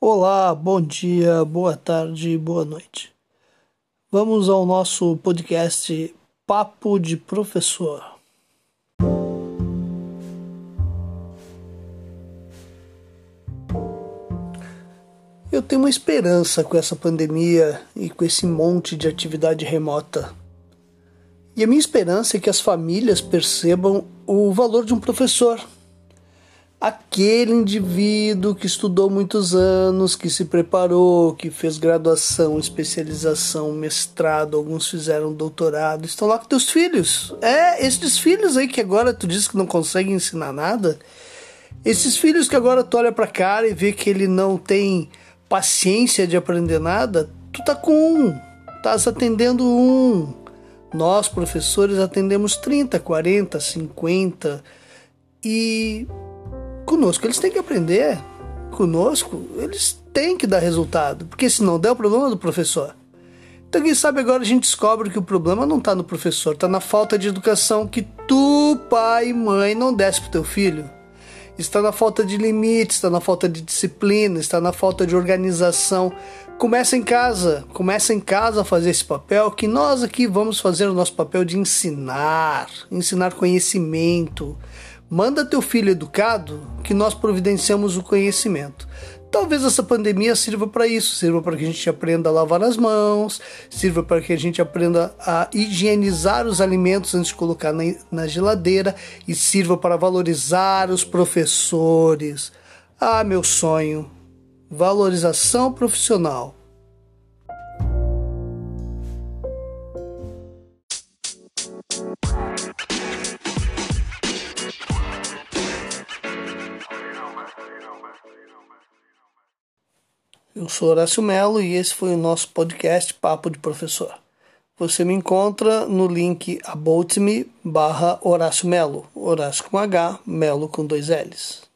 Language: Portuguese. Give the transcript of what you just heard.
Olá, bom dia, boa tarde, boa noite. Vamos ao nosso podcast Papo de Professor. Eu tenho uma esperança com essa pandemia e com esse monte de atividade remota. E a minha esperança é que as famílias percebam o valor de um professor aquele indivíduo que estudou muitos anos, que se preparou, que fez graduação, especialização, mestrado, alguns fizeram doutorado, estão lá com teus filhos. É, esses filhos aí que agora tu diz que não consegue ensinar nada, esses filhos que agora tu olha pra cara e vê que ele não tem paciência de aprender nada, tu tá com um, estás atendendo um. Nós, professores, atendemos 30, 40, 50 e conosco eles têm que aprender. Conosco eles têm que dar resultado, porque se não der, o problema é do professor. Então, quem sabe agora a gente descobre que o problema não está no professor, está na falta de educação que tu, pai e mãe, não desse para teu filho. Está na falta de limites, está na falta de disciplina, está na falta de organização. Começa em casa, começa em casa a fazer esse papel, que nós aqui vamos fazer o nosso papel de ensinar, ensinar conhecimento, Manda teu filho educado que nós providenciamos o conhecimento. Talvez essa pandemia sirva para isso, sirva para que a gente aprenda a lavar as mãos, sirva para que a gente aprenda a higienizar os alimentos antes de colocar na, na geladeira e sirva para valorizar os professores. Ah, meu sonho! Valorização profissional. Eu sou Horácio Melo e esse foi o nosso podcast Papo de Professor. Você me encontra no link aboutme barra Horácio Melo, Horácio com H, Melo com dois L's.